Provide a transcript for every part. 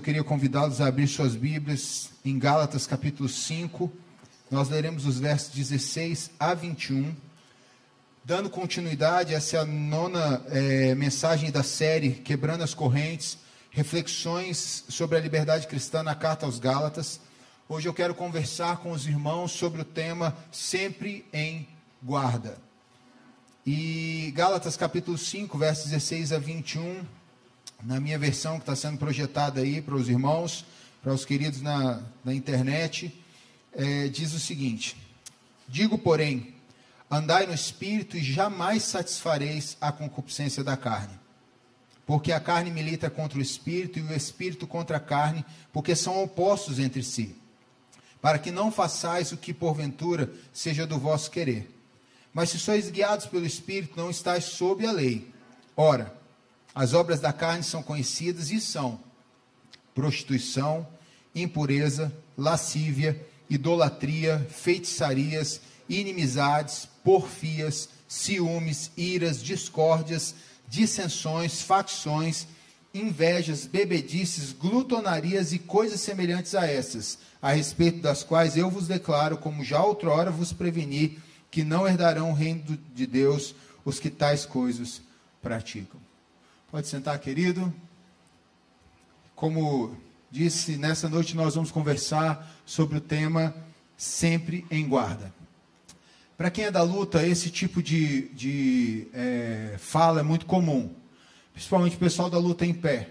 Eu queria convidá-los a abrir suas Bíblias em Gálatas capítulo 5. Nós leremos os versos 16 a 21. Dando continuidade, essa a nona é, mensagem da série Quebrando as Correntes, reflexões sobre a liberdade cristã na carta aos Gálatas. Hoje eu quero conversar com os irmãos sobre o tema Sempre em Guarda. E Gálatas capítulo 5, versos 16 a 21, na minha versão que está sendo projetada aí para os irmãos, para os queridos na, na internet, é, diz o seguinte: Digo, porém, andai no espírito e jamais satisfareis a concupiscência da carne. Porque a carne milita contra o espírito e o espírito contra a carne, porque são opostos entre si para que não façais o que porventura seja do vosso querer. Mas se sois guiados pelo Espírito, não estáis sob a lei. Ora, as obras da carne são conhecidas e são prostituição, impureza, lascívia, idolatria, feitiçarias, inimizades, porfias, ciúmes, iras, discórdias, dissensões, facções, invejas, bebedices, glutonarias e coisas semelhantes a essas a respeito das quais eu vos declaro, como já outrora vos preveni, que não herdarão o reino de Deus os que tais coisas praticam. Pode sentar, querido. Como disse, nessa noite nós vamos conversar sobre o tema sempre em guarda. Para quem é da luta, esse tipo de, de é, fala é muito comum, principalmente o pessoal da luta em pé.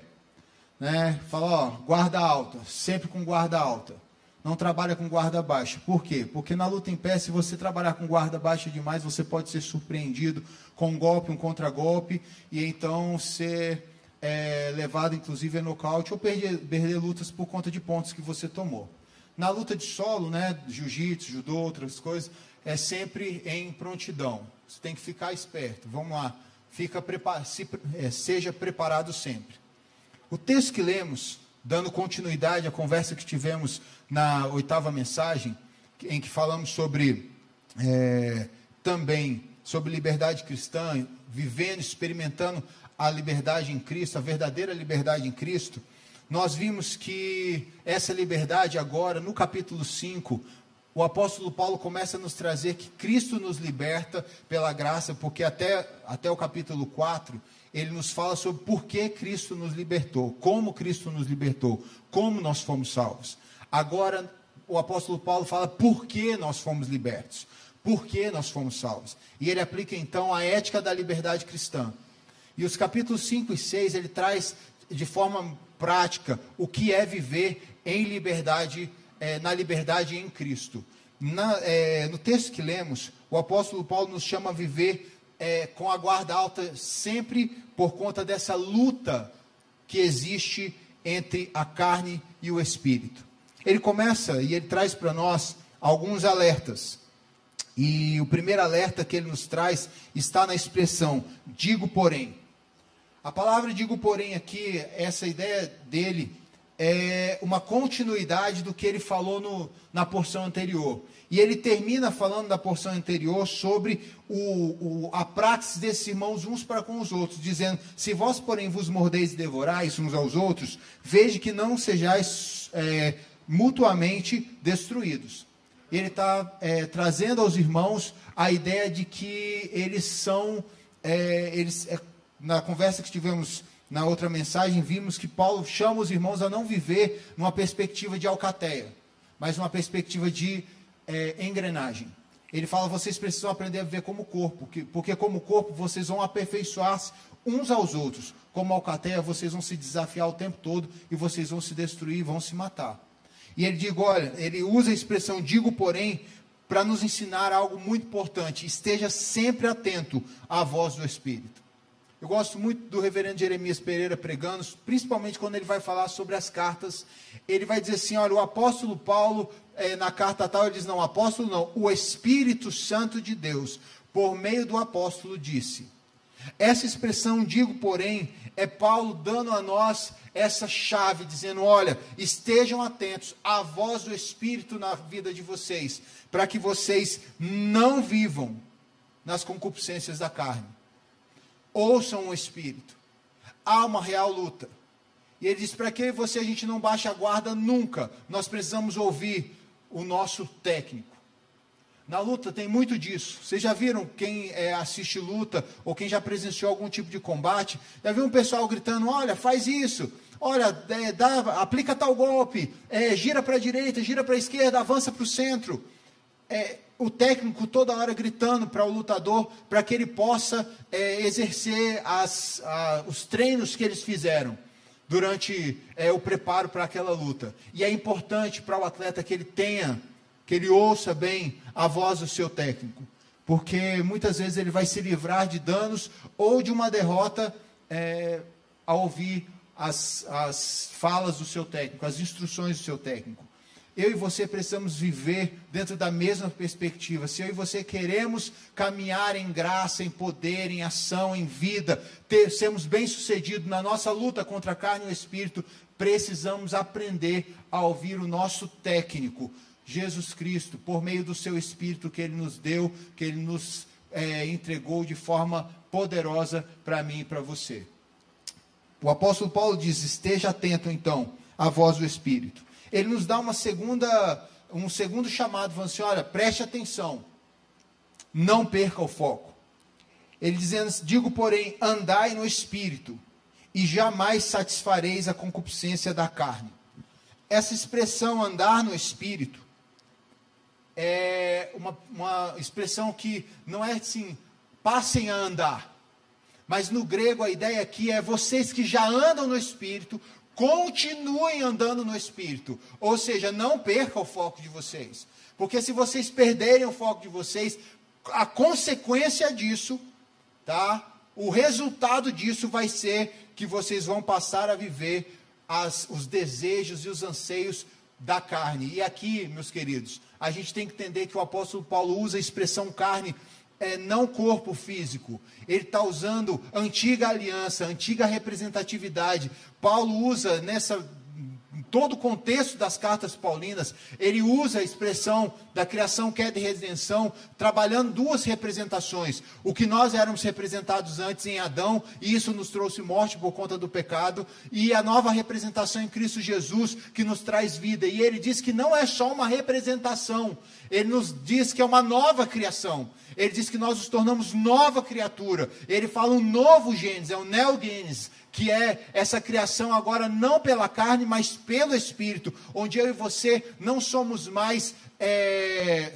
Né? Fala, ó, guarda alta, sempre com guarda alta não trabalha com guarda baixa. Por quê? Porque na luta em pé, se você trabalhar com guarda baixa demais, você pode ser surpreendido com um golpe, um contragolpe, e então ser é, levado, inclusive, a nocaute ou perder, perder lutas por conta de pontos que você tomou. Na luta de solo, né, jiu-jitsu, judô, outras coisas, é sempre em prontidão. Você tem que ficar esperto. Vamos lá. Fica se, é, seja preparado sempre. O texto que lemos dando continuidade à conversa que tivemos na oitava mensagem, em que falamos sobre é, também sobre liberdade cristã, vivendo, experimentando a liberdade em Cristo, a verdadeira liberdade em Cristo, nós vimos que essa liberdade agora, no capítulo 5, o apóstolo Paulo começa a nos trazer que Cristo nos liberta pela graça, porque até, até o capítulo 4 ele nos fala sobre por que Cristo nos libertou, como Cristo nos libertou, como nós fomos salvos. Agora, o apóstolo Paulo fala por que nós fomos libertos, por que nós fomos salvos. E ele aplica então a ética da liberdade cristã. E os capítulos 5 e 6 ele traz de forma prática o que é viver em liberdade, é, na liberdade em Cristo. Na, é, no texto que lemos, o apóstolo Paulo nos chama a viver é, com a guarda alta sempre por conta dessa luta que existe entre a carne e o espírito. Ele começa e ele traz para nós alguns alertas. E o primeiro alerta que ele nos traz está na expressão digo porém. A palavra digo porém aqui, essa ideia dele é uma continuidade do que ele falou no, na porção anterior. E ele termina falando da porção anterior sobre o, o, a prática desses irmãos uns para com os outros, dizendo: Se vós, porém, vos mordeis e devorais uns aos outros, veja que não sejais é, mutuamente destruídos. Ele está é, trazendo aos irmãos a ideia de que eles são, é, eles, é, na conversa que tivemos na outra mensagem, vimos que Paulo chama os irmãos a não viver numa perspectiva de alcateia, mas numa perspectiva de é, engrenagem. Ele fala: vocês precisam aprender a viver como corpo, porque como corpo vocês vão aperfeiçoar-se uns aos outros. Como alcateia, vocês vão se desafiar o tempo todo e vocês vão se destruir, vão se matar. E ele diz: olha, ele usa a expressão digo, porém, para nos ensinar algo muito importante. Esteja sempre atento à voz do Espírito. Eu gosto muito do reverendo Jeremias Pereira pregando, principalmente quando ele vai falar sobre as cartas. Ele vai dizer assim: olha, o apóstolo Paulo, é, na carta tal, ele diz: não, apóstolo não, o Espírito Santo de Deus, por meio do apóstolo, disse. Essa expressão, digo, porém, é Paulo dando a nós essa chave, dizendo: olha, estejam atentos à voz do Espírito na vida de vocês, para que vocês não vivam nas concupiscências da carne ouçam o Espírito. Há uma real luta. E ele diz: para que você a gente não baixa a guarda nunca? Nós precisamos ouvir o nosso técnico. Na luta tem muito disso. Vocês já viram quem é, assiste luta ou quem já presenciou algum tipo de combate? Já viu um pessoal gritando: olha, faz isso, olha, é, dá, aplica tal golpe, é, gira para a direita, gira para a esquerda, avança para o centro. É, o técnico toda hora gritando para o lutador para que ele possa é, exercer as, a, os treinos que eles fizeram durante é, o preparo para aquela luta. E é importante para o atleta que ele tenha, que ele ouça bem a voz do seu técnico, porque muitas vezes ele vai se livrar de danos ou de uma derrota é, ao ouvir as, as falas do seu técnico, as instruções do seu técnico eu e você precisamos viver dentro da mesma perspectiva. Se eu e você queremos caminhar em graça, em poder, em ação, em vida, ter, sermos bem-sucedidos na nossa luta contra a carne e o espírito, precisamos aprender a ouvir o nosso técnico, Jesus Cristo, por meio do seu espírito que ele nos deu, que ele nos é, entregou de forma poderosa para mim e para você. O apóstolo Paulo diz: esteja atento então à voz do Espírito ele nos dá uma segunda, um segundo chamado, falando assim: olha, preste atenção, não perca o foco. Ele dizendo: digo, porém, andai no espírito, e jamais satisfareis a concupiscência da carne. Essa expressão andar no espírito é uma, uma expressão que não é assim, passem a andar. Mas no grego a ideia aqui é vocês que já andam no espírito, continuem andando no Espírito. Ou seja, não perca o foco de vocês. Porque se vocês perderem o foco de vocês, a consequência disso, tá? O resultado disso vai ser que vocês vão passar a viver as, os desejos e os anseios da carne. E aqui, meus queridos, a gente tem que entender que o apóstolo Paulo usa a expressão carne é, não corpo físico. Ele está usando antiga aliança, antiga representatividade. Paulo usa nessa todo o contexto das cartas paulinas, ele usa a expressão da criação, queda e redenção, trabalhando duas representações. O que nós éramos representados antes em Adão, e isso nos trouxe morte por conta do pecado, e a nova representação em Cristo Jesus, que nos traz vida. E ele diz que não é só uma representação, ele nos diz que é uma nova criação. Ele diz que nós nos tornamos nova criatura. Ele fala um novo Gênesis, é o Neogênesis que é essa criação agora não pela carne, mas pelo Espírito, onde eu e você não somos mais é,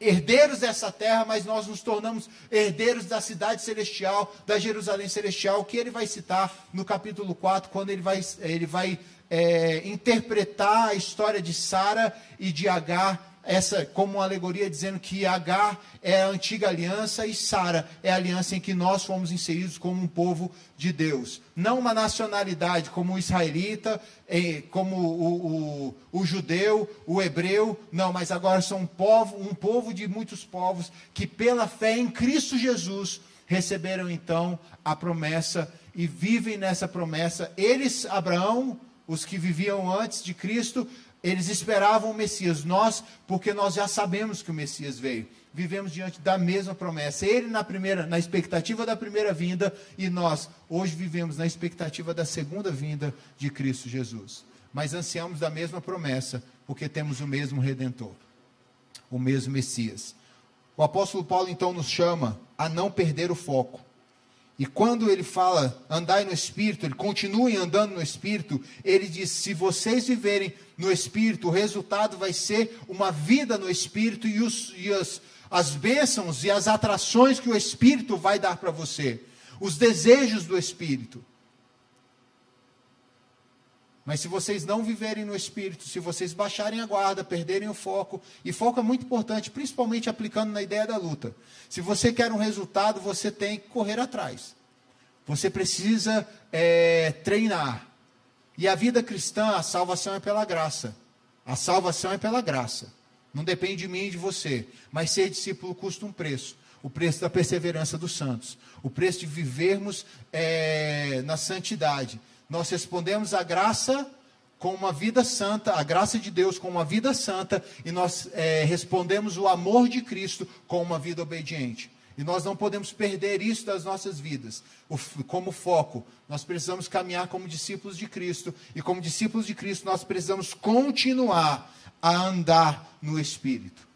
herdeiros dessa terra, mas nós nos tornamos herdeiros da cidade celestial, da Jerusalém celestial, que ele vai citar no capítulo 4, quando ele vai, ele vai é, interpretar a história de Sara e de Agar essa como uma alegoria dizendo que Agar é a antiga aliança e Sara é a aliança em que nós fomos inseridos como um povo de Deus. Não uma nacionalidade como o israelita, eh, como o, o, o judeu, o hebreu, não, mas agora são um povo, um povo de muitos povos que pela fé em Cristo Jesus receberam então a promessa e vivem nessa promessa. Eles, Abraão, os que viviam antes de Cristo, eles esperavam o Messias. Nós, porque nós já sabemos que o Messias veio, vivemos diante da mesma promessa. Ele na primeira, na expectativa da primeira vinda e nós hoje vivemos na expectativa da segunda vinda de Cristo Jesus. Mas ansiamos da mesma promessa, porque temos o mesmo redentor, o mesmo Messias. O apóstolo Paulo então nos chama a não perder o foco. E quando ele fala andai no Espírito, ele continue andando no Espírito, ele diz: se vocês viverem no Espírito, o resultado vai ser uma vida no Espírito e, os, e as, as bênçãos e as atrações que o Espírito vai dar para você, os desejos do Espírito. Mas se vocês não viverem no Espírito, se vocês baixarem a guarda, perderem o foco, e foco é muito importante, principalmente aplicando na ideia da luta. Se você quer um resultado, você tem que correr atrás. Você precisa é, treinar. E a vida cristã, a salvação é pela graça. A salvação é pela graça. Não depende de mim e de você. Mas ser discípulo custa um preço. O preço da perseverança dos santos. O preço de vivermos é, na santidade. Nós respondemos à graça com uma vida santa, a graça de Deus com uma vida santa, e nós é, respondemos o amor de Cristo com uma vida obediente. E nós não podemos perder isso das nossas vidas. Como foco, nós precisamos caminhar como discípulos de Cristo. E como discípulos de Cristo, nós precisamos continuar a andar no Espírito.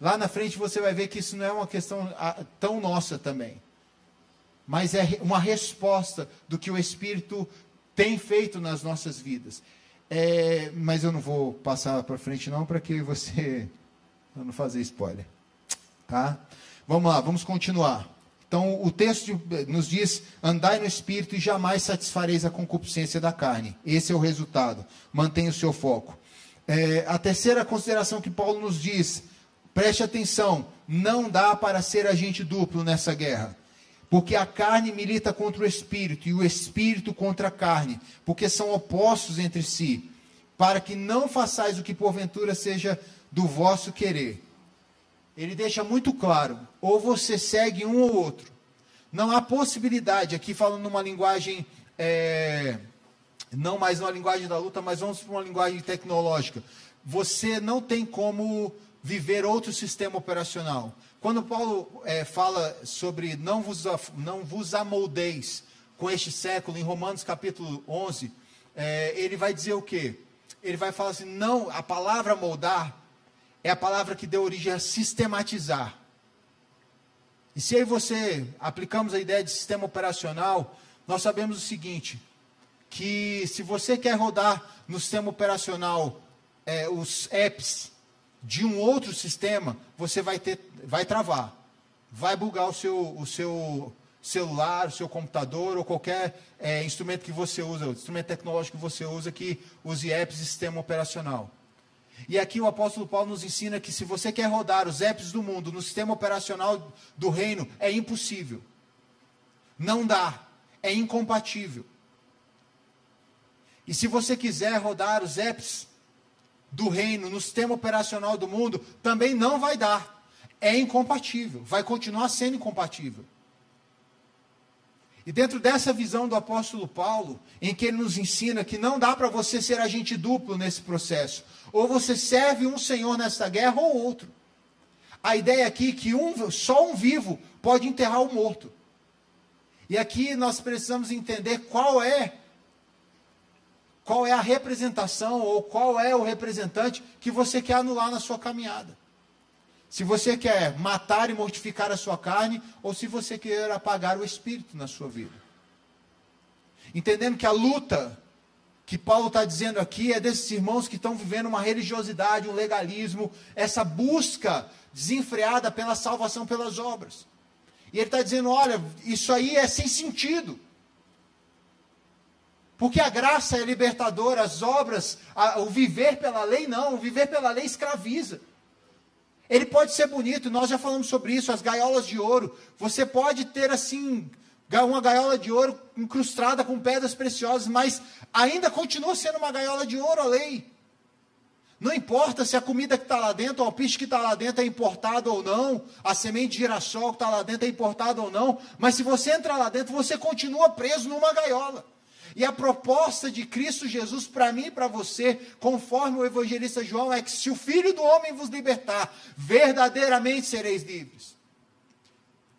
Lá na frente você vai ver que isso não é uma questão ah, tão nossa também. Mas é uma resposta do que o Espírito tem feito nas nossas vidas. É, mas eu não vou passar para frente não, para que você não fazer spoiler. Tá? Vamos lá, vamos continuar. Então, o texto nos diz: andai no espírito e jamais satisfareis a concupiscência da carne. Esse é o resultado. Mantenha o seu foco. É, a terceira consideração que Paulo nos diz: preste atenção, não dá para ser agente duplo nessa guerra. Porque a carne milita contra o espírito e o espírito contra a carne, porque são opostos entre si, para que não façais o que porventura seja do vosso querer ele deixa muito claro: ou você segue um ou outro. Não há possibilidade, aqui falando numa linguagem, é, não mais numa linguagem da luta, mas vamos para uma linguagem tecnológica. Você não tem como viver outro sistema operacional. Quando Paulo é, fala sobre não vos, não vos amoldeis com este século, em Romanos capítulo 11, é, ele vai dizer o quê? Ele vai falar assim: não, a palavra moldar é a palavra que deu origem a sistematizar. E se aí você aplicamos a ideia de sistema operacional, nós sabemos o seguinte: que se você quer rodar no sistema operacional é, os apps de um outro sistema, você vai ter, vai travar, vai bugar o seu, o seu celular, o seu computador ou qualquer é, instrumento que você usa, instrumento tecnológico que você usa que use apps de sistema operacional. E aqui o apóstolo Paulo nos ensina que se você quer rodar os apps do mundo no sistema operacional do reino, é impossível. Não dá. É incompatível. E se você quiser rodar os apps do reino no sistema operacional do mundo, também não vai dar. É incompatível. Vai continuar sendo incompatível. E dentro dessa visão do apóstolo Paulo, em que ele nos ensina que não dá para você ser agente duplo nesse processo, ou você serve um senhor nessa guerra ou outro. A ideia aqui é que um, só um vivo pode enterrar o morto. E aqui nós precisamos entender qual é qual é a representação ou qual é o representante que você quer anular na sua caminhada. Se você quer matar e mortificar a sua carne, ou se você quer apagar o espírito na sua vida. Entendendo que a luta que Paulo está dizendo aqui é desses irmãos que estão vivendo uma religiosidade, um legalismo, essa busca desenfreada pela salvação pelas obras. E ele está dizendo: olha, isso aí é sem sentido. Porque a graça é libertadora, as obras, a, o viver pela lei não, o viver pela lei escraviza. Ele pode ser bonito, nós já falamos sobre isso, as gaiolas de ouro. Você pode ter assim, uma gaiola de ouro incrustada com pedras preciosas, mas ainda continua sendo uma gaiola de ouro a lei. Não importa se a comida que está lá dentro, o alpiste que está lá dentro é importado ou não, a semente de girassol que está lá dentro é importada ou não, mas se você entrar lá dentro, você continua preso numa gaiola. E a proposta de Cristo Jesus para mim e para você, conforme o evangelista João, é que se o Filho do Homem vos libertar, verdadeiramente sereis livres.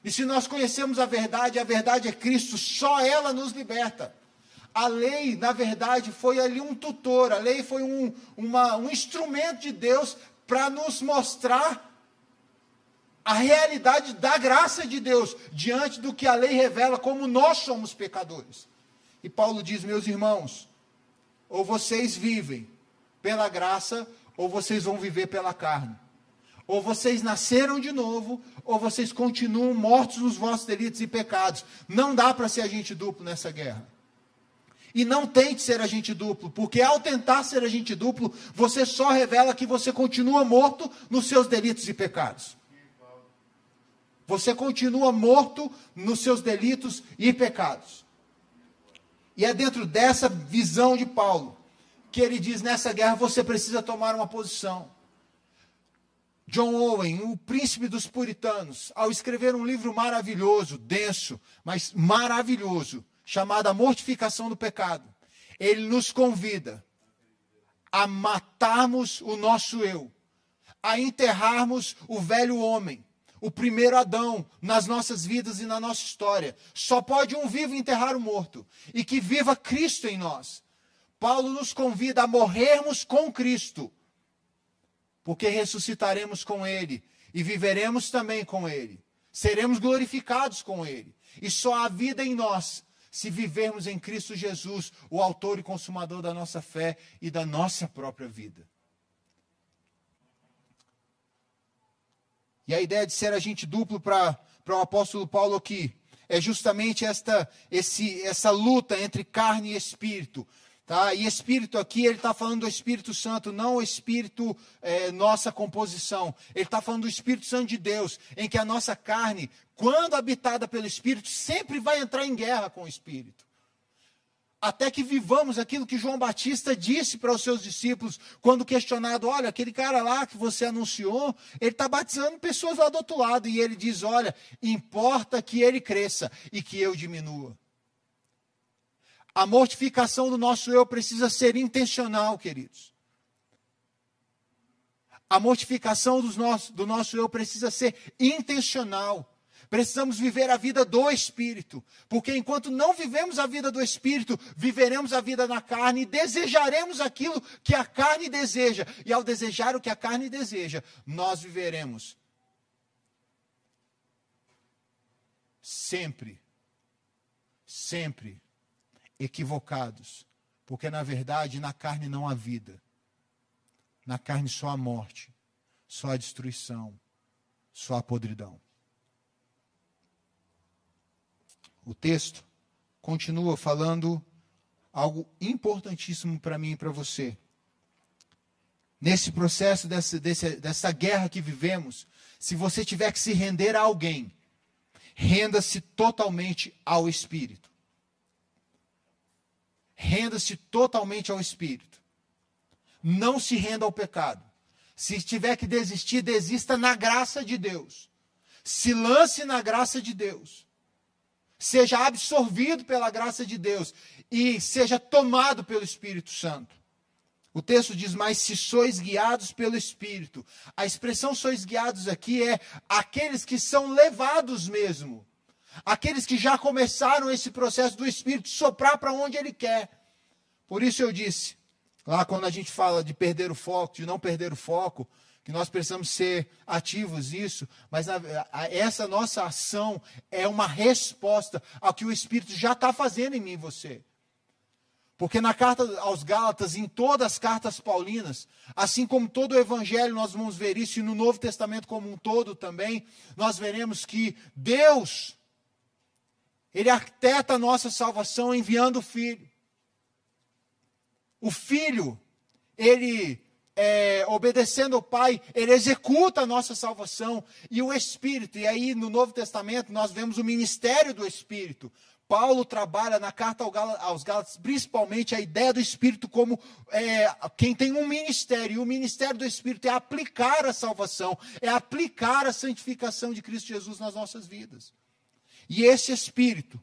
E se nós conhecemos a verdade, a verdade é Cristo, só ela nos liberta. A lei, na verdade, foi ali um tutor, a lei foi um, uma, um instrumento de Deus para nos mostrar a realidade da graça de Deus diante do que a lei revela como nós somos pecadores. E Paulo diz: meus irmãos, ou vocês vivem pela graça, ou vocês vão viver pela carne. Ou vocês nasceram de novo, ou vocês continuam mortos nos vossos delitos e pecados. Não dá para ser agente duplo nessa guerra. E não tente ser agente duplo, porque ao tentar ser agente duplo, você só revela que você continua morto nos seus delitos e pecados. Você continua morto nos seus delitos e pecados. E é dentro dessa visão de Paulo que ele diz: nessa guerra você precisa tomar uma posição. John Owen, o príncipe dos puritanos, ao escrever um livro maravilhoso, denso, mas maravilhoso, chamado A Mortificação do Pecado, ele nos convida a matarmos o nosso eu, a enterrarmos o velho homem, o primeiro Adão nas nossas vidas e na nossa história. Só pode um vivo enterrar o morto. E que viva Cristo em nós. Paulo nos convida a morrermos com Cristo, porque ressuscitaremos com Ele e viveremos também com Ele. Seremos glorificados com Ele. E só há vida em nós se vivermos em Cristo Jesus, o Autor e Consumador da nossa fé e da nossa própria vida. E a ideia de ser agente duplo para o apóstolo Paulo aqui é justamente esta, esse, essa luta entre carne e espírito. Tá? E espírito aqui, ele está falando do Espírito Santo, não o Espírito, é, nossa composição. Ele está falando do Espírito Santo de Deus, em que a nossa carne, quando habitada pelo Espírito, sempre vai entrar em guerra com o Espírito até que vivamos aquilo que João Batista disse para os seus discípulos, quando questionado: olha, aquele cara lá que você anunciou, ele está batizando pessoas lá do outro lado. E ele diz: olha, importa que ele cresça e que eu diminua. A mortificação do nosso eu precisa ser intencional, queridos. A mortificação do nosso, do nosso eu precisa ser intencional. Precisamos viver a vida do Espírito, porque enquanto não vivemos a vida do Espírito, viveremos a vida na carne e desejaremos aquilo que a carne deseja. E ao desejar o que a carne deseja, nós viveremos sempre, sempre equivocados, porque na verdade na carne não há vida, na carne só há morte, só há destruição, só há podridão. O texto continua falando algo importantíssimo para mim e para você. Nesse processo dessa, desse, dessa guerra que vivemos, se você tiver que se render a alguém, renda-se totalmente ao Espírito. Renda-se totalmente ao Espírito. Não se renda ao pecado. Se tiver que desistir, desista na graça de Deus. Se lance na graça de Deus seja absorvido pela graça de Deus e seja tomado pelo Espírito Santo. O texto diz: Mas se sois guiados pelo Espírito. A expressão sois guiados aqui é aqueles que são levados mesmo. Aqueles que já começaram esse processo do Espírito soprar para onde ele quer. Por isso eu disse, lá quando a gente fala de perder o foco, de não perder o foco, que nós precisamos ser ativos nisso, mas a, a, essa nossa ação é uma resposta ao que o Espírito já está fazendo em mim e você. Porque na carta aos Gálatas, em todas as cartas paulinas, assim como todo o Evangelho, nós vamos ver isso, e no Novo Testamento como um todo também, nós veremos que Deus, Ele arquiteta a nossa salvação enviando o Filho. O Filho, Ele é, obedecendo ao Pai, ele executa a nossa salvação e o Espírito. E aí no Novo Testamento nós vemos o ministério do Espírito. Paulo trabalha na carta aos Gálatas, principalmente a ideia do Espírito como é, quem tem um ministério. E o ministério do Espírito é aplicar a salvação, é aplicar a santificação de Cristo Jesus nas nossas vidas. E esse Espírito,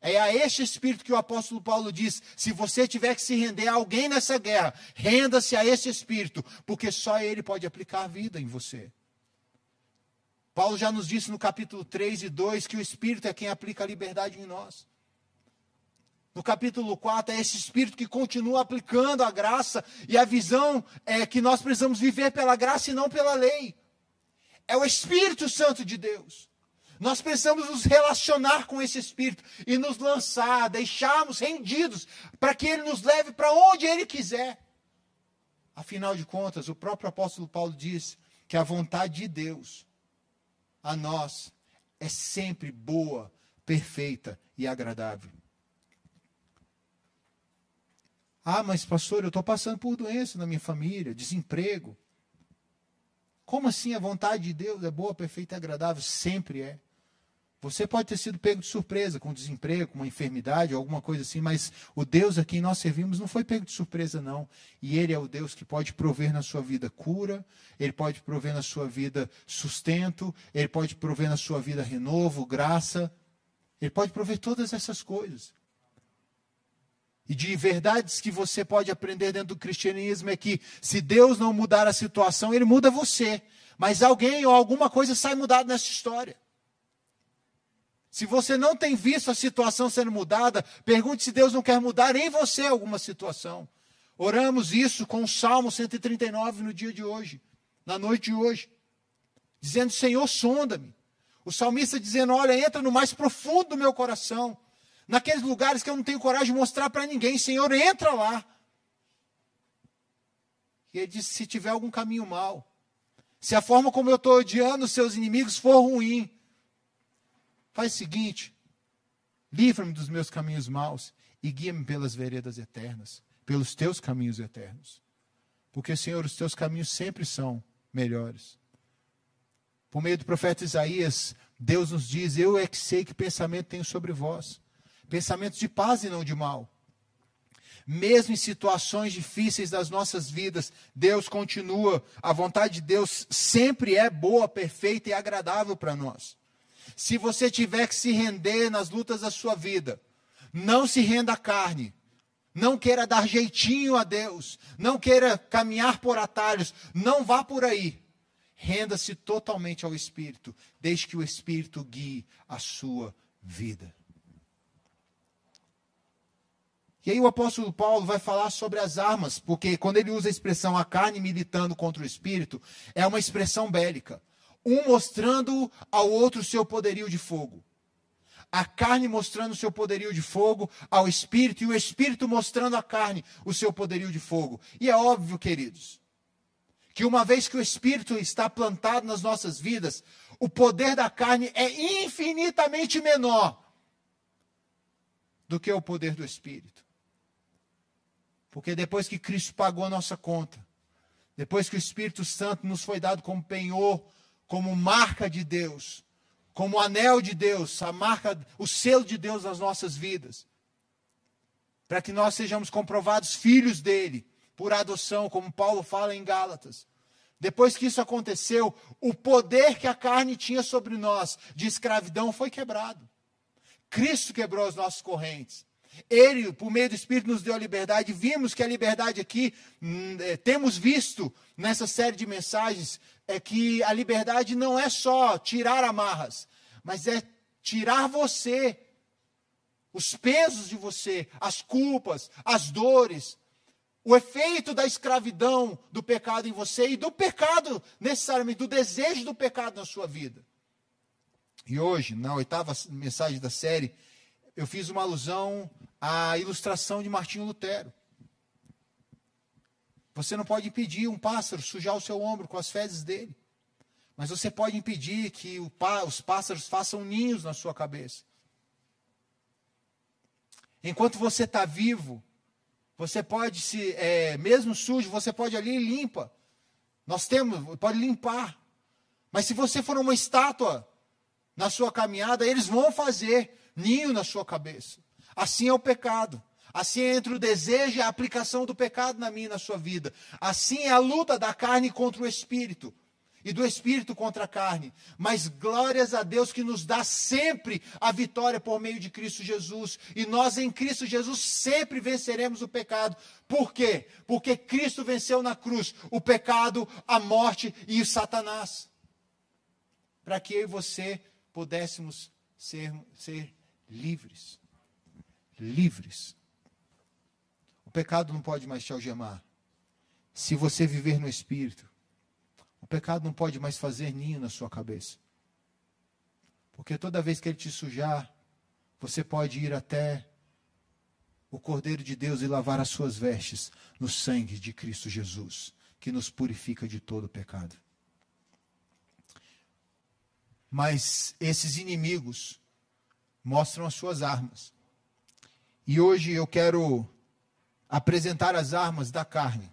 é a este espírito que o apóstolo Paulo diz: se você tiver que se render a alguém nessa guerra, renda-se a esse espírito, porque só ele pode aplicar a vida em você. Paulo já nos disse no capítulo 3 e 2 que o espírito é quem aplica a liberdade em nós. No capítulo 4, é esse espírito que continua aplicando a graça e a visão é que nós precisamos viver pela graça e não pela lei. É o Espírito Santo de Deus. Nós precisamos nos relacionar com esse Espírito e nos lançar, deixarmos rendidos para que ele nos leve para onde ele quiser. Afinal de contas, o próprio apóstolo Paulo diz que a vontade de Deus a nós é sempre boa, perfeita e agradável. Ah, mas pastor, eu estou passando por doença na minha família, desemprego. Como assim a vontade de Deus é boa, perfeita e agradável? Sempre é. Você pode ter sido pego de surpresa com desemprego, com uma enfermidade, alguma coisa assim, mas o Deus a quem nós servimos não foi pego de surpresa, não. E Ele é o Deus que pode prover na sua vida cura, Ele pode prover na sua vida sustento, Ele pode prover na sua vida renovo, graça. Ele pode prover todas essas coisas. E de verdades que você pode aprender dentro do cristianismo é que se Deus não mudar a situação, Ele muda você. Mas alguém ou alguma coisa sai mudado nessa história. Se você não tem visto a situação sendo mudada, pergunte se Deus não quer mudar em você alguma situação. Oramos isso com o Salmo 139 no dia de hoje, na noite de hoje, dizendo: Senhor, sonda-me. O salmista dizendo: Olha, entra no mais profundo do meu coração, naqueles lugares que eu não tenho coragem de mostrar para ninguém. Senhor, entra lá. E ele disse: Se tiver algum caminho mal, se a forma como eu estou odiando os seus inimigos for ruim, faz o seguinte: livra-me dos meus caminhos maus e guia-me pelas veredas eternas, pelos teus caminhos eternos. Porque, Senhor, os teus caminhos sempre são melhores. Por meio do profeta Isaías, Deus nos diz: Eu é que sei que pensamento tenho sobre vós. Pensamentos de paz e não de mal mesmo em situações difíceis das nossas vidas, Deus continua, a vontade de Deus sempre é boa, perfeita e agradável para nós. Se você tiver que se render nas lutas da sua vida, não se renda à carne, não queira dar jeitinho a Deus, não queira caminhar por atalhos, não vá por aí. Renda-se totalmente ao Espírito, desde que o Espírito guie a sua vida. E aí o apóstolo Paulo vai falar sobre as armas, porque quando ele usa a expressão a carne militando contra o espírito, é uma expressão bélica. Um mostrando ao outro seu poderio de fogo. A carne mostrando o seu poderio de fogo ao espírito, e o espírito mostrando à carne o seu poderio de fogo. E é óbvio, queridos, que uma vez que o espírito está plantado nas nossas vidas, o poder da carne é infinitamente menor do que o poder do espírito. Porque depois que Cristo pagou a nossa conta, depois que o Espírito Santo nos foi dado como penhor, como marca de Deus, como anel de Deus, a marca, o selo de Deus nas nossas vidas, para que nós sejamos comprovados filhos dele, por adoção, como Paulo fala em Gálatas. Depois que isso aconteceu, o poder que a carne tinha sobre nós de escravidão foi quebrado. Cristo quebrou as nossas correntes. Ele, por meio do Espírito, nos deu a liberdade. Vimos que a liberdade aqui, hum, é, temos visto nessa série de mensagens, é que a liberdade não é só tirar amarras, mas é tirar você, os pesos de você, as culpas, as dores, o efeito da escravidão do pecado em você e do pecado, necessariamente, do desejo do pecado na sua vida. E hoje, na oitava mensagem da série, eu fiz uma alusão à ilustração de Martinho Lutero. Você não pode impedir um pássaro sujar o seu ombro com as fezes dele. Mas você pode impedir que os pássaros façam ninhos na sua cabeça. Enquanto você está vivo, você pode se, é, mesmo sujo, você pode ali limpa. Nós temos, pode limpar. Mas se você for uma estátua na sua caminhada, eles vão fazer ninho na sua cabeça. Assim é o pecado. Assim é entre o desejo e a aplicação do pecado na minha e na sua vida. Assim é a luta da carne contra o espírito e do espírito contra a carne. Mas glórias a Deus que nos dá sempre a vitória por meio de Cristo Jesus. E nós em Cristo Jesus sempre venceremos o pecado. Por quê? Porque Cristo venceu na cruz o pecado, a morte e o Satanás. Para que eu e você pudéssemos ser, ser livres. Livres. O pecado não pode mais te algemar. Se você viver no Espírito, o pecado não pode mais fazer ninho na sua cabeça. Porque toda vez que ele te sujar, você pode ir até o Cordeiro de Deus e lavar as suas vestes no sangue de Cristo Jesus, que nos purifica de todo pecado. Mas esses inimigos mostram as suas armas. E hoje eu quero apresentar as armas da carne.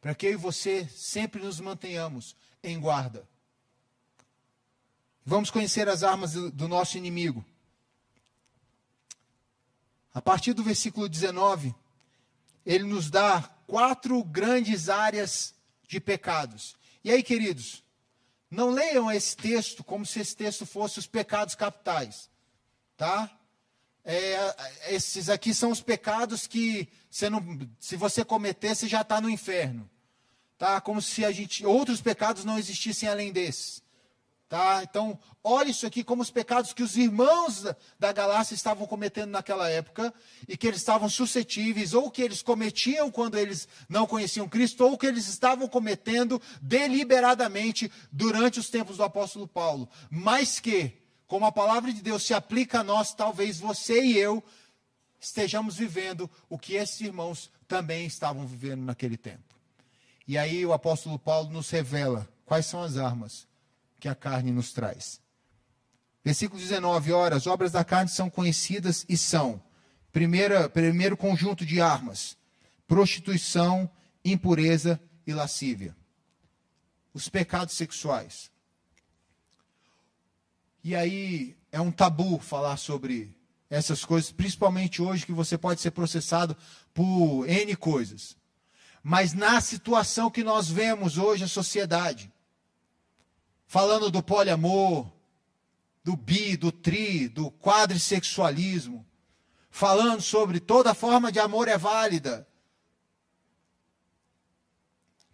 Para que eu e você sempre nos mantenhamos em guarda. Vamos conhecer as armas do, nosso inimigo. A partir do versículo 19, ele nos dá quatro grandes áreas de pecados. E aí, queridos, não leiam esse texto como se esse texto fosse os pecados capitais, tá? É, esses aqui são os pecados que você não, se você cometer, você já está no inferno. tá? Como se a gente outros pecados não existissem além desses. Tá? Então, olhe isso aqui como os pecados que os irmãos da Galácia estavam cometendo naquela época e que eles estavam suscetíveis, ou que eles cometiam quando eles não conheciam Cristo, ou que eles estavam cometendo deliberadamente durante os tempos do apóstolo Paulo. Mas que, como a palavra de Deus se aplica a nós, talvez você e eu estejamos vivendo o que esses irmãos também estavam vivendo naquele tempo. E aí o apóstolo Paulo nos revela quais são as armas que a carne nos traz. Versículo 19: Ora, as obras da carne são conhecidas e são: primeira, primeiro conjunto de armas, prostituição, impureza e lascívia. Os pecados sexuais. E aí é um tabu falar sobre essas coisas, principalmente hoje que você pode ser processado por N coisas. Mas na situação que nós vemos hoje a sociedade, falando do poliamor, do bi, do tri, do quadrissexualismo, falando sobre toda forma de amor é válida.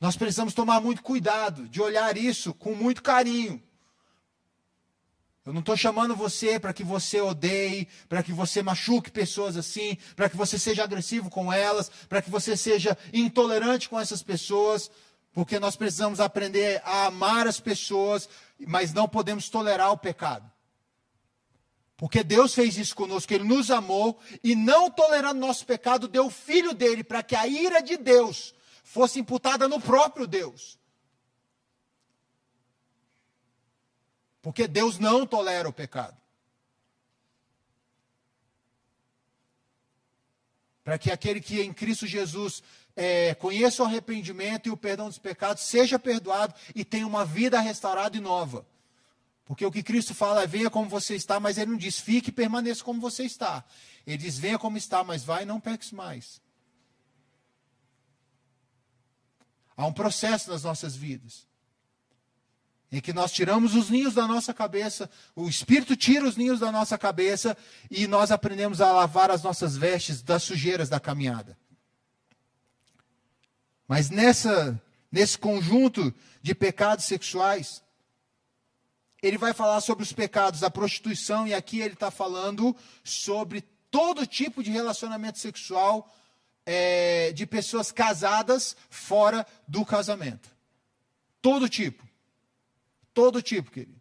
Nós precisamos tomar muito cuidado de olhar isso com muito carinho. Eu não estou chamando você para que você odeie, para que você machuque pessoas assim, para que você seja agressivo com elas, para que você seja intolerante com essas pessoas. Porque nós precisamos aprender a amar as pessoas, mas não podemos tolerar o pecado. Porque Deus fez isso conosco, Ele nos amou e, não tolerando nosso pecado, deu o filho dele para que a ira de Deus fosse imputada no próprio Deus. Porque Deus não tolera o pecado. Para que aquele que em Cristo Jesus é, conheça o arrependimento e o perdão dos pecados, seja perdoado e tenha uma vida restaurada e nova. Porque o que Cristo fala é venha como você está, mas ele não diz fique e permaneça como você está. Ele diz venha como está, mas vai e não peques mais. Há um processo nas nossas vidas. Em que nós tiramos os ninhos da nossa cabeça, o Espírito tira os ninhos da nossa cabeça e nós aprendemos a lavar as nossas vestes das sujeiras da caminhada. Mas nessa, nesse conjunto de pecados sexuais, ele vai falar sobre os pecados da prostituição, e aqui ele está falando sobre todo tipo de relacionamento sexual é, de pessoas casadas fora do casamento. Todo tipo. Todo tipo, querido.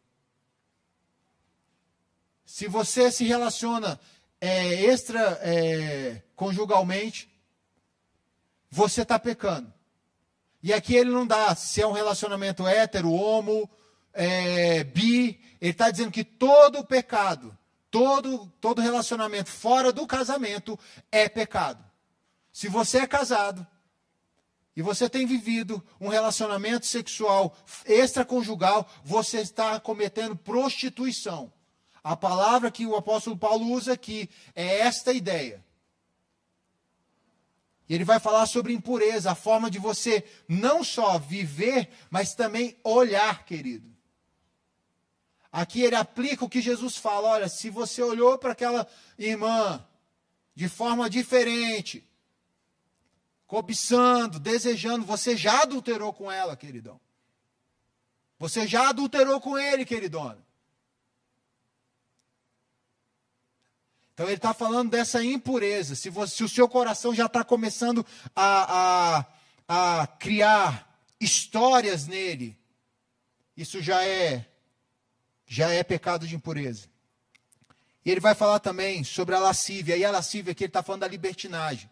Se você se relaciona é, extra é, conjugalmente, você está pecando. E aqui ele não dá se é um relacionamento hétero, homo, é, bi. Ele está dizendo que todo pecado, todo, todo relacionamento fora do casamento é pecado. Se você é casado e você tem vivido um relacionamento sexual extraconjugal, você está cometendo prostituição. A palavra que o apóstolo Paulo usa aqui é esta ideia. Ele vai falar sobre impureza, a forma de você não só viver, mas também olhar, querido. Aqui ele aplica o que Jesus fala: olha, se você olhou para aquela irmã de forma diferente, cobiçando, desejando, você já adulterou com ela, queridão. Você já adulterou com ele, queridona. Então ele está falando dessa impureza. Se, você, se, o seu coração já está começando a, a, a criar histórias nele, isso já é já é pecado de impureza. E ele vai falar também sobre a lascívia. E a lascívia aqui ele está falando da libertinagem.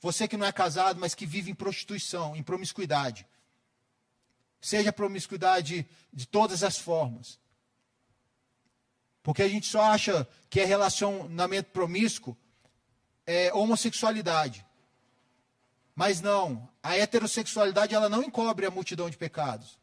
Você que não é casado, mas que vive em prostituição, em promiscuidade. Seja promiscuidade de todas as formas. Porque a gente só acha que é relacionamento promíscuo é homossexualidade. Mas não, a heterossexualidade ela não encobre a multidão de pecados.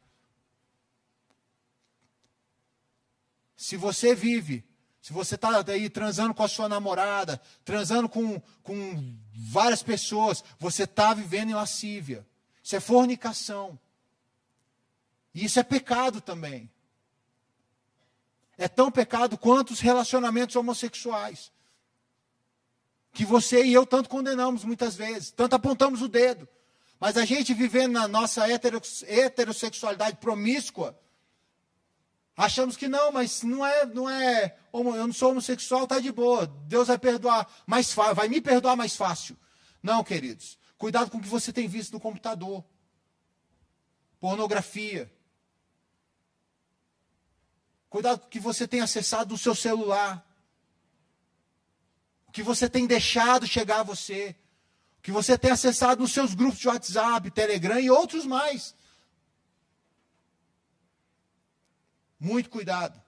Se você vive, se você está aí transando com a sua namorada, transando com, com várias pessoas, você está vivendo em lascívia. Isso é fornicação. E isso é pecado também é tão pecado quanto os relacionamentos homossexuais. Que você e eu tanto condenamos muitas vezes, tanto apontamos o dedo. Mas a gente vivendo na nossa heterossexualidade promíscua, achamos que não, mas não é, não é, eu não sou homossexual, tá de boa. Deus vai perdoar mais vai me perdoar mais fácil. Não, queridos. Cuidado com o que você tem visto no computador. Pornografia. Cuidado o que você tem acessado no seu celular. O que você tem deixado chegar a você que você tem acessado nos seus grupos de WhatsApp, Telegram e outros mais. Muito cuidado.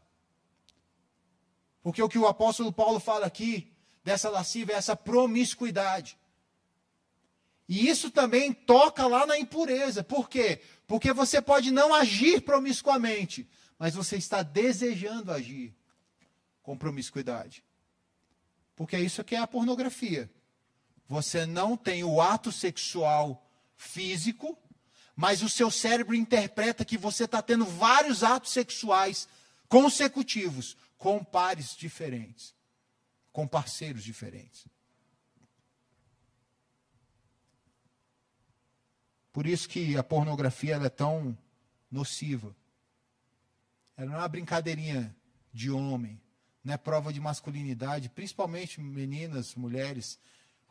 Porque o que o apóstolo Paulo fala aqui, dessa lasciva, é essa promiscuidade. E isso também toca lá na impureza. Por quê? Porque você pode não agir promiscuamente, mas você está desejando agir com promiscuidade. Porque isso aqui é a pornografia. Você não tem o ato sexual físico, mas o seu cérebro interpreta que você está tendo vários atos sexuais consecutivos com pares diferentes, com parceiros diferentes. Por isso que a pornografia é tão nociva. Não é uma brincadeirinha de homem, não é prova de masculinidade, principalmente meninas, mulheres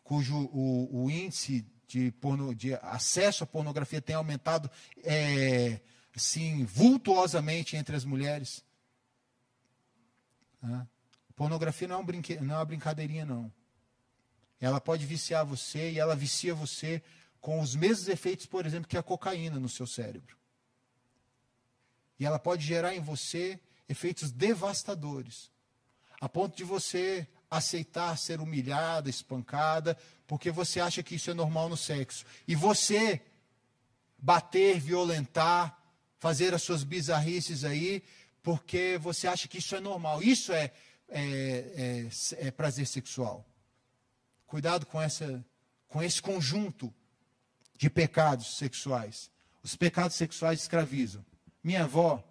cujo o, o índice de, porno, de, acesso à pornografia tem aumentado é, assim, vultuosamente entre as mulheres. Né? Pornografia não é, um brinque, não é uma brincadeirinha, não. Ela pode viciar você e ela vicia você com os mesmos efeitos, por exemplo, que a cocaína no seu cérebro. E ela pode gerar em você efeitos devastadores, a ponto de você aceitar ser humilhada, espancada, porque você acha que isso é normal no sexo. E você bater, violentar, fazer as suas bizarrices aí, porque você acha que isso é normal. Isso é, é, é, é prazer sexual. Cuidado com, essa, com esse conjunto de pecados sexuais. Os pecados sexuais escravizam. Minha avó,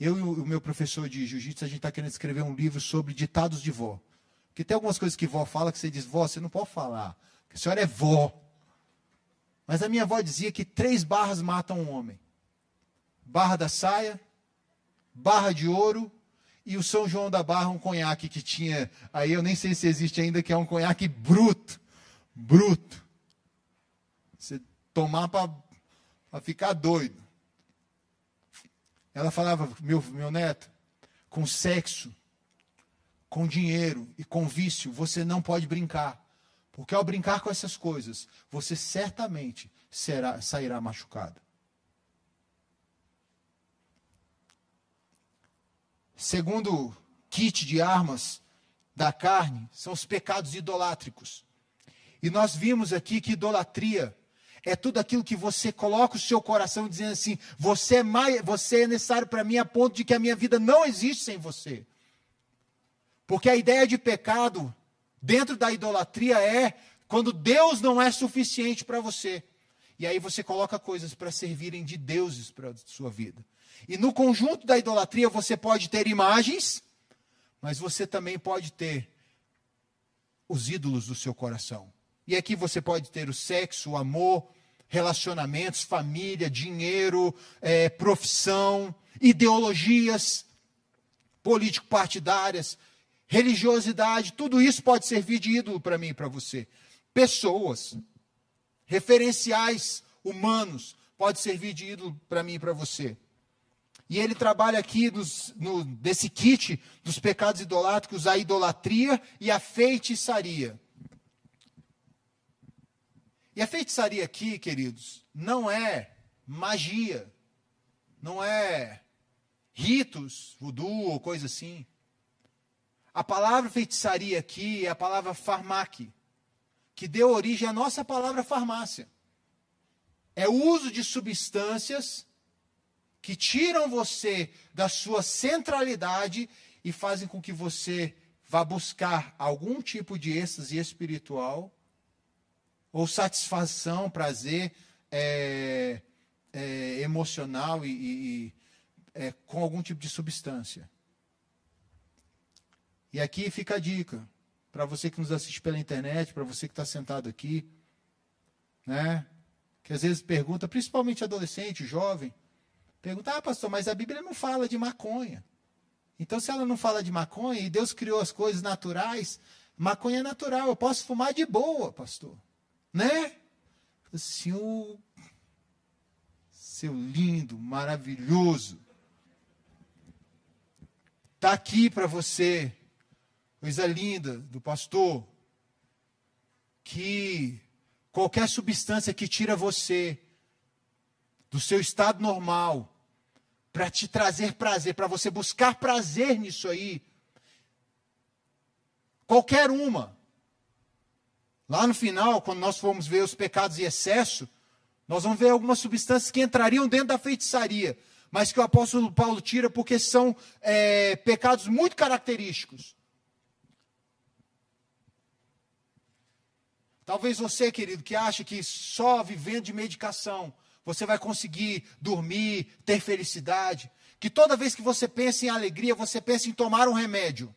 eu e o meu professor de jiu-jitsu, a gente está querendo escrever um livro sobre ditados de vó. Porque tem algumas coisas que vó fala que você diz, vó, você não pode falar. A senhora é vó. Mas a minha avó dizia que três barras matam um homem: barra da saia, barra de ouro e o São João da Barra, um conhaque que tinha. Aí eu nem sei se existe ainda, que é um conhaque bruto. Bruto. Você tomar para ficar doido. Ela falava, meu, meu neto, com sexo com dinheiro e com vício, você não pode brincar. Porque ao brincar com essas coisas, você certamente será, sairá machucado. Segundo kit de armas da carne, são os pecados idolátricos. E nós vimos aqui que idolatria é tudo aquilo que você coloca o seu coração dizendo assim: você é, mais, você é necessário para mim a ponto de que a minha vida não existe sem você. Porque a ideia de pecado dentro da idolatria é quando Deus não é suficiente para você. E aí você coloca coisas para servirem de deuses para a sua vida. E no conjunto da idolatria você pode ter imagens, mas você também pode ter os ídolos do seu coração. E aqui você pode ter o sexo, o amor, relacionamentos, família, dinheiro, é, profissão, ideologias político-partidárias, religiosidade, tudo isso pode servir de ídolo para mim e para você. Pessoas, referenciais humanos, pode servir de ídolo para mim e para você. E ele trabalha aqui nos, no, desse kit dos pecados idolátricos a idolatria e a feitiçaria. E a feitiçaria aqui, queridos, não é magia, não é ritos, voodoo ou coisa assim. A palavra feitiçaria aqui é a palavra farmaque, que deu origem à nossa palavra farmácia. É o uso de substâncias que tiram você da sua centralidade e fazem com que você vá buscar algum tipo de êxtase espiritual ou satisfação, prazer é, é, emocional e, e é, com algum tipo de substância. E aqui fica a dica para você que nos assiste pela internet, para você que está sentado aqui, né? que às vezes pergunta, principalmente adolescente, jovem, pergunta: "Ah, pastor, mas a Bíblia não fala de maconha". Então, se ela não fala de maconha e Deus criou as coisas naturais, maconha é natural, eu posso fumar de boa, pastor. Né? Senhor, seu lindo, maravilhoso. Está aqui para você, coisa linda do pastor, que qualquer substância que tira você do seu estado normal, para te trazer prazer, para você buscar prazer nisso aí. Qualquer uma. Lá no final, quando nós formos ver os pecados e excesso, nós vamos ver algumas substâncias que entrariam dentro da feitiçaria, mas que o apóstolo Paulo tira porque são é, pecados muito característicos. Talvez você, querido, que acha que só vivendo de medicação, você vai conseguir dormir, ter felicidade. Que toda vez que você pensa em alegria, você pensa em tomar um remédio.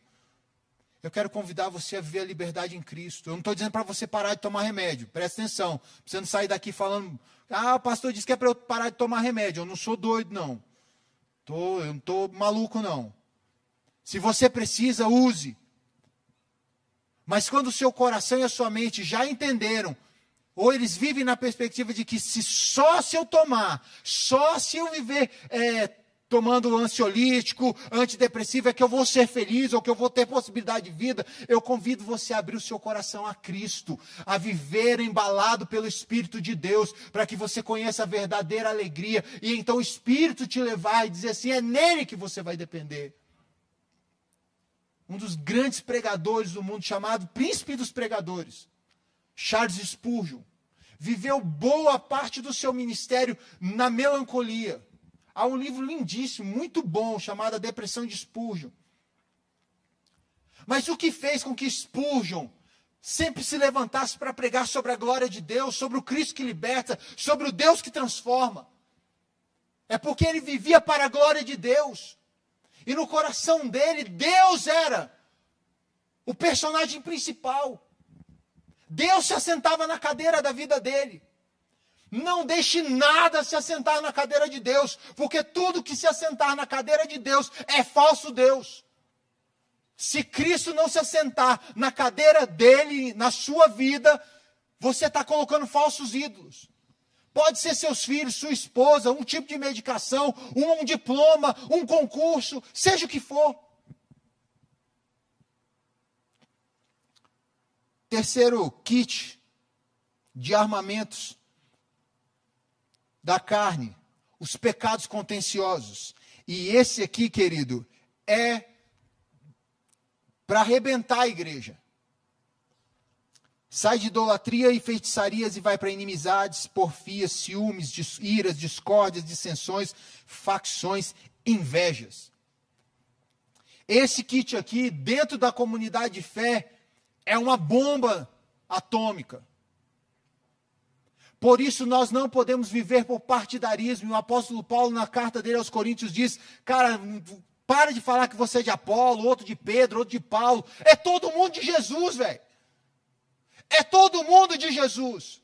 Eu quero convidar você a viver a liberdade em Cristo. Eu não estou dizendo para você parar de tomar remédio. Presta atenção. Você não sair daqui falando, ah, o pastor disse que é para eu parar de tomar remédio. Eu não sou doido, não. Tô, eu não estou maluco, não. Se você precisa, use. Mas quando o seu coração e a sua mente já entenderam ou eles vivem na perspectiva de que se só se eu tomar, só se eu viver é, tomando ansiolítico, antidepressivo, é que eu vou ser feliz ou que eu vou ter possibilidade de vida. Eu convido você a abrir o seu coração a Cristo, a viver embalado pelo Espírito de Deus, para que você conheça a verdadeira alegria e então o Espírito te levar e dizer assim: é nele que você vai depender. Um dos grandes pregadores do mundo, chamado Príncipe dos Pregadores, Charles Spurgeon, viveu boa parte do seu ministério na melancolia. Há um livro lindíssimo, muito bom, chamado A Depressão de Spurgeon. Mas o que fez com que Spurgeon sempre se levantasse para pregar sobre a glória de Deus, sobre o Cristo que liberta, sobre o Deus que transforma? É porque ele vivia para a glória de Deus. E no coração dele, Deus era o personagem principal. Deus se assentava na cadeira da vida dele. Não deixe nada se assentar na cadeira de Deus, porque tudo que se assentar na cadeira de Deus é falso Deus. Se Cristo não se assentar na cadeira dele, na sua vida, você está colocando falsos ídolos. Pode ser seus filhos, sua esposa, um tipo de medicação, um, um diploma, um concurso, seja o que for. Terceiro kit de armamentos da carne, os pecados contenciosos. E esse aqui, querido, é para arrebentar a igreja. Sai de idolatria e feitiçarias e vai para inimizades, porfias, ciúmes, iras, discórdias, dissensões, facções, invejas. Esse kit aqui, dentro da comunidade de fé, é uma bomba atômica. Por isso nós não podemos viver por partidarismo. O apóstolo Paulo, na carta dele aos Coríntios, diz: cara, para de falar que você é de Apolo, outro de Pedro, outro de Paulo. É todo mundo de Jesus, velho. É todo mundo de Jesus.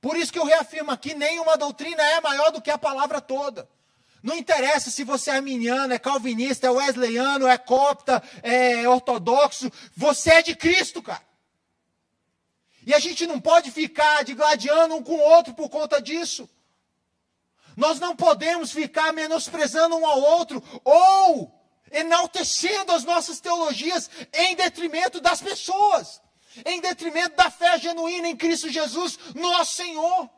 Por isso que eu reafirmo aqui: nenhuma doutrina é maior do que a palavra toda. Não interessa se você é arminiano, é calvinista, é wesleyano, é copta, é ortodoxo. Você é de Cristo, cara. E a gente não pode ficar digladiando um com o outro por conta disso. Nós não podemos ficar menosprezando um ao outro ou enaltecendo as nossas teologias em detrimento das pessoas, em detrimento da fé genuína em Cristo Jesus, nosso Senhor.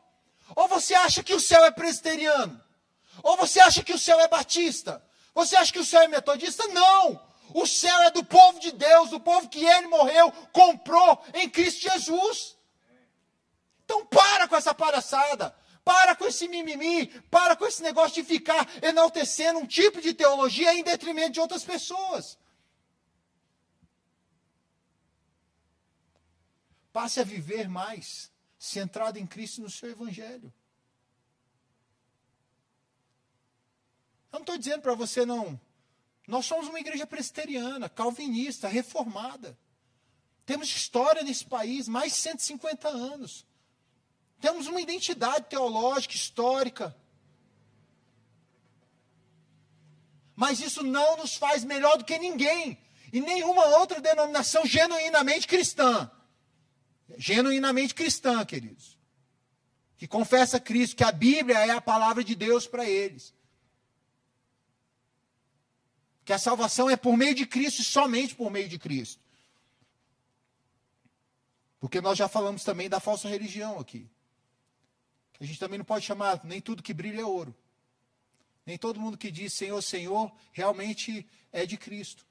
Ou você acha que o céu é presbiteriano? Ou você acha que o céu é batista? Você acha que o céu é metodista? Não! O céu é do povo de Deus, do povo que ele morreu, comprou em Cristo Jesus. Então para com essa palhaçada. Para com esse mimimi, para com esse negócio de ficar enaltecendo um tipo de teologia em detrimento de outras pessoas. Passe a viver mais centrado em Cristo no seu Evangelho. Eu não estou dizendo para você não. Nós somos uma igreja presbiteriana, calvinista, reformada. Temos história nesse país, mais de 150 anos. Temos uma identidade teológica, histórica. Mas isso não nos faz melhor do que ninguém. E nenhuma outra denominação genuinamente cristã. Genuinamente cristã, queridos. Que confessa Cristo, que a Bíblia é a palavra de Deus para eles. Que a salvação é por meio de Cristo e somente por meio de Cristo. Porque nós já falamos também da falsa religião aqui. A gente também não pode chamar, nem tudo que brilha é ouro. Nem todo mundo que diz Senhor, Senhor, realmente é de Cristo.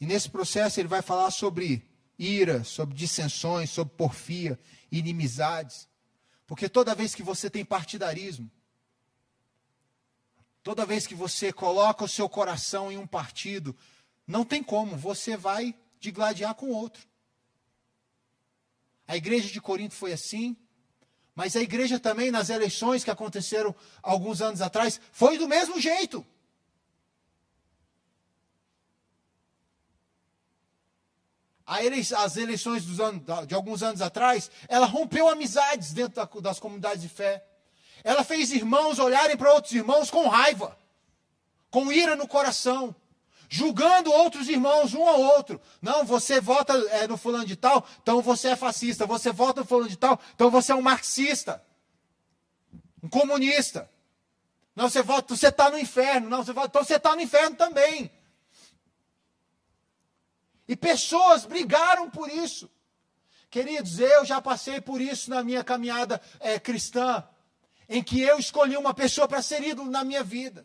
E nesse processo ele vai falar sobre ira, sobre dissensões, sobre porfia, inimizades. Porque toda vez que você tem partidarismo, toda vez que você coloca o seu coração em um partido, não tem como, você vai digladiar com outro. A igreja de Corinto foi assim, mas a igreja também, nas eleições que aconteceram alguns anos atrás, foi do mesmo jeito. As eleições anos, de alguns anos atrás, ela rompeu amizades dentro das comunidades de fé. Ela fez irmãos olharem para outros irmãos com raiva, com ira no coração, julgando outros irmãos um ao outro. Não, você vota é, no fulano de tal, então você é fascista. Você vota no fulano de tal, então você é um marxista, um comunista. Não, você vota, você está no inferno. Não, você vota, então você está no inferno também. E pessoas brigaram por isso. Queridos, eu já passei por isso na minha caminhada é, cristã, em que eu escolhi uma pessoa para ser ídolo na minha vida.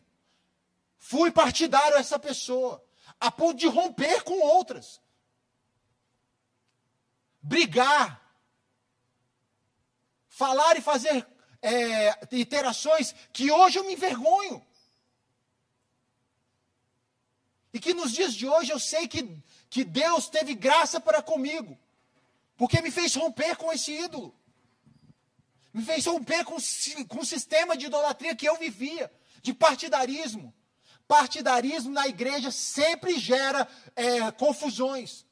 Fui partidário essa pessoa, a ponto de romper com outras. Brigar. Falar e fazer é, interações que hoje eu me envergonho. E que nos dias de hoje eu sei que que Deus teve graça para comigo, porque me fez romper com esse ídolo, me fez romper com, com o sistema de idolatria que eu vivia, de partidarismo. Partidarismo na igreja sempre gera é, confusões.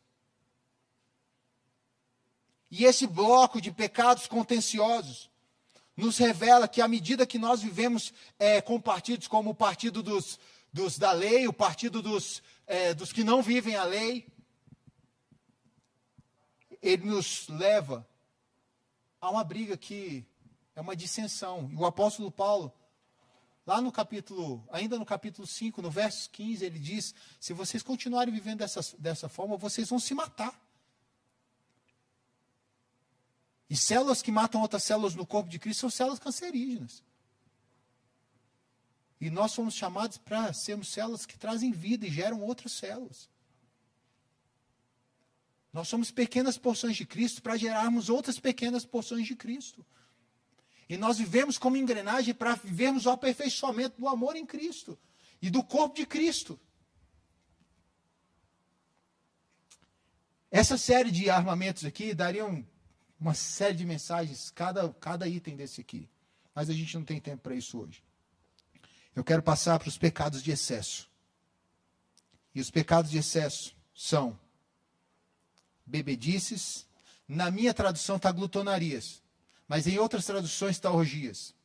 E esse bloco de pecados contenciosos nos revela que, à medida que nós vivemos é, com partidos como o partido dos, dos da lei, o partido dos, é, dos que não vivem a lei, ele nos leva a uma briga que é uma dissensão. E o apóstolo Paulo, lá no capítulo, ainda no capítulo 5, no verso 15, ele diz: se vocês continuarem vivendo dessa, dessa forma, vocês vão se matar. E células que matam outras células no corpo de Cristo são células cancerígenas. E nós somos chamados para sermos células que trazem vida e geram outras células. Nós somos pequenas porções de Cristo para gerarmos outras pequenas porções de Cristo. E nós vivemos como engrenagem para vivermos o aperfeiçoamento do amor em Cristo e do corpo de Cristo. Essa série de armamentos aqui daria uma série de mensagens, cada, cada item desse aqui. Mas a gente não tem tempo para isso hoje. Eu quero passar para os pecados de excesso. E os pecados de excesso são bebedices. Na minha tradução está glutonarias, mas em outras traduções está orgias.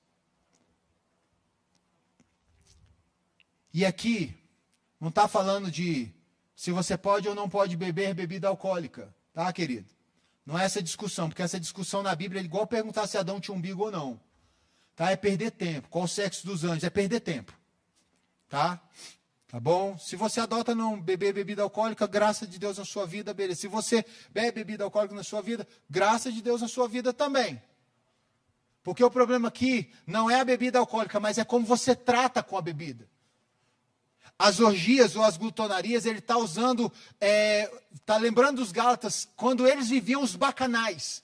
E aqui não está falando de se você pode ou não pode beber bebida alcoólica, tá, querido? Não é essa discussão, porque essa discussão na Bíblia é igual perguntar se Adão tinha umbigo ou não. Tá? É perder tempo. Qual o sexo dos anjos? É perder tempo. Tá? Tá bom? Se você adota não beber bebida alcoólica, graça de Deus na sua vida, beleza. Se você bebe bebida alcoólica na sua vida, graça de Deus na sua vida também. Porque o problema aqui não é a bebida alcoólica, mas é como você trata com a bebida. As orgias ou as glutonarias, ele está usando, está é, tá lembrando dos Gálatas, quando eles viviam os bacanais,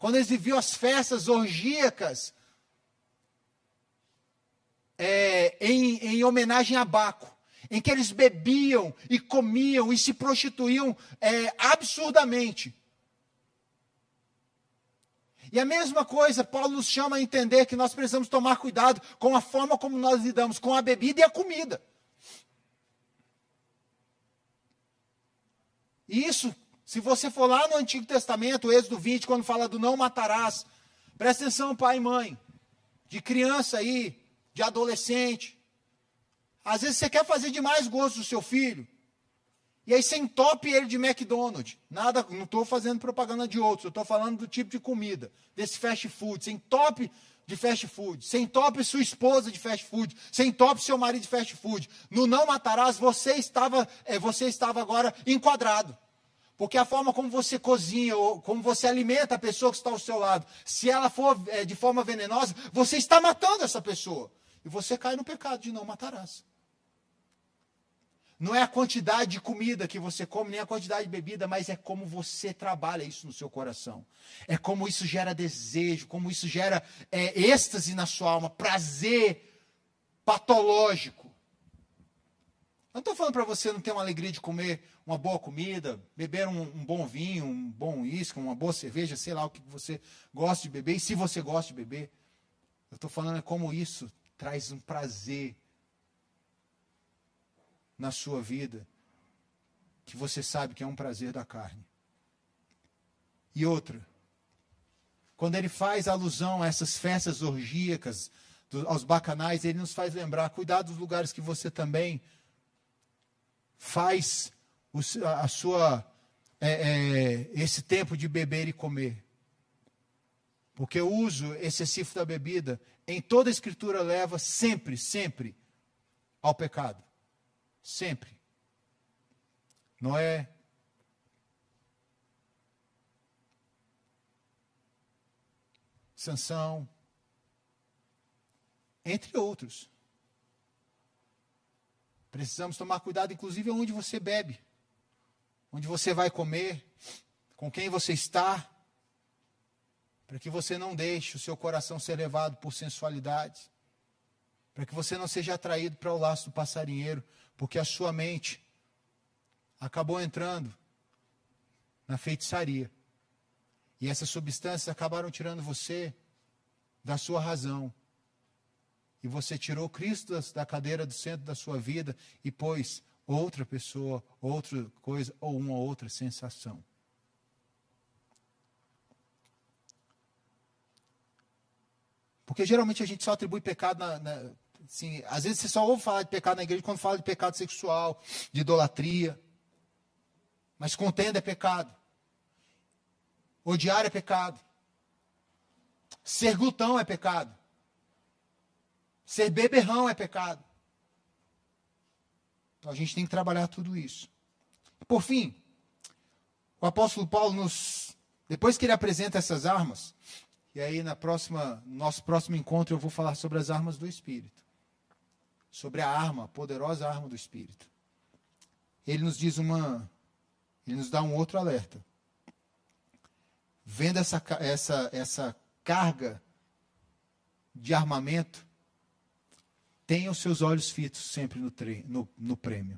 quando eles viviam as festas orgíacas, é, em, em homenagem a Baco em que eles bebiam e comiam e se prostituíam é, absurdamente. E a mesma coisa, Paulo nos chama a entender que nós precisamos tomar cuidado com a forma como nós lidamos com a bebida e a comida. E isso Se você for lá no Antigo Testamento, Êxodo 20, quando fala do não matarás, presta atenção, pai e mãe, de criança aí, de adolescente. Às vezes você quer fazer demais gosto do seu filho. E aí você entope ele de McDonald's. Nada, não estou fazendo propaganda de outros, eu estou falando do tipo de comida, desse fast food. Você entope de fast food. Você entope sua esposa de fast food. Você entope seu marido de fast food. No não matarás, você estava, é, você estava agora enquadrado. Porque a forma como você cozinha, ou como você alimenta a pessoa que está ao seu lado, se ela for é, de forma venenosa, você está matando essa pessoa. E você cai no pecado de não matarás. Não é a quantidade de comida que você come, nem a quantidade de bebida, mas é como você trabalha isso no seu coração. É como isso gera desejo, como isso gera é, êxtase na sua alma, prazer patológico. Eu não estou falando para você não ter uma alegria de comer uma boa comida, beber um, um bom vinho, um bom uísque, uma boa cerveja, sei lá o que você gosta de beber, e se você gosta de beber. Eu estou falando é como isso traz um prazer na sua vida que você sabe que é um prazer da carne. E outra, quando ele faz alusão a essas festas orgíacas, aos bacanais, ele nos faz lembrar, cuidado dos lugares que você também faz a sua é, é, esse tempo de beber e comer. Porque o uso excessivo da bebida, em toda a escritura, leva sempre, sempre ao pecado. Sempre. Noé. Sansão. Entre outros. Precisamos tomar cuidado, inclusive, onde você bebe, onde você vai comer, com quem você está, para que você não deixe o seu coração ser levado por sensualidade, para que você não seja atraído para o laço do passarinheiro, porque a sua mente acabou entrando na feitiçaria. E essas substâncias acabaram tirando você da sua razão. E você tirou Cristo da cadeira do centro da sua vida e pôs outra pessoa, outra coisa ou uma outra sensação. Porque geralmente a gente só atribui pecado na, na, Assim, às vezes você só ouve falar de pecado na igreja quando fala de pecado sexual, de idolatria. Mas contenda é pecado. Odiar é pecado. Ser glutão é pecado. Ser beberrão é pecado. Então a gente tem que trabalhar tudo isso. Por fim, o apóstolo Paulo nos. Depois que ele apresenta essas armas, e aí na próxima, no nosso próximo encontro eu vou falar sobre as armas do Espírito sobre a arma, a poderosa arma do Espírito. Ele nos diz uma. Ele nos dá um outro alerta. Vendo essa, essa, essa carga de armamento, tenha os seus olhos fitos sempre no, tre no, no prêmio.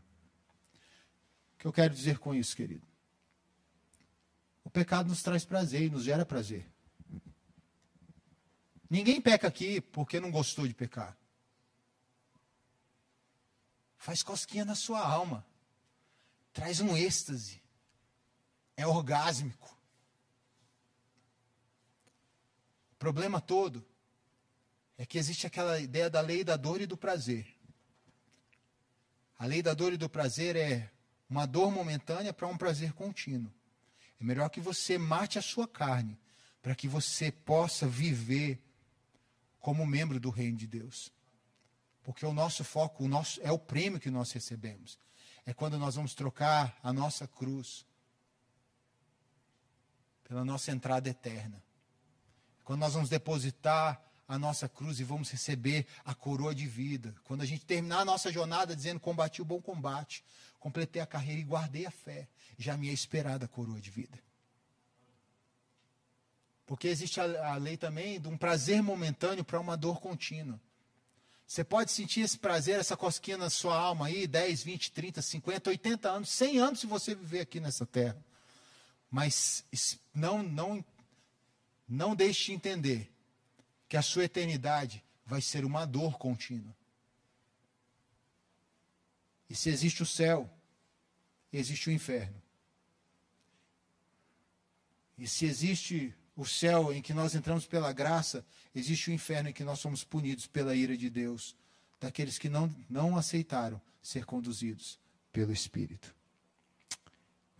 O que eu quero dizer com isso, querido? O pecado nos traz prazer e nos gera prazer. Ninguém peca aqui porque não gostou de pecar. Faz cosquinha na sua alma. Traz um êxtase. É orgásmico. O problema todo é que existe aquela ideia da lei da dor e do prazer. A lei da dor e do prazer é uma dor momentânea para um prazer contínuo. É melhor que você mate a sua carne para que você possa viver como membro do reino de Deus. Porque o nosso foco, o nosso, é o prêmio que nós recebemos. É quando nós vamos trocar a nossa cruz pela nossa entrada eterna. Quando nós vamos depositar a nossa cruz e vamos receber a coroa de vida. Quando a gente terminar a nossa jornada dizendo: combati o bom combate, completei a carreira e guardei a fé, já me é esperada a coroa de vida. Porque existe a, a lei também de um prazer momentâneo para uma dor contínua. Você pode sentir esse prazer, essa cosquinha na sua alma aí, 10, 20, 30, 50, 80 anos, 100 anos se você viver aqui nessa terra. Mas não, não, não deixe de entender que a sua eternidade vai ser uma dor contínua. E se existe o céu, existe o inferno. E se existe o céu em que nós entramos pela graça, existe o inferno em que nós somos punidos pela ira de Deus, daqueles que não, não aceitaram ser conduzidos pelo Espírito.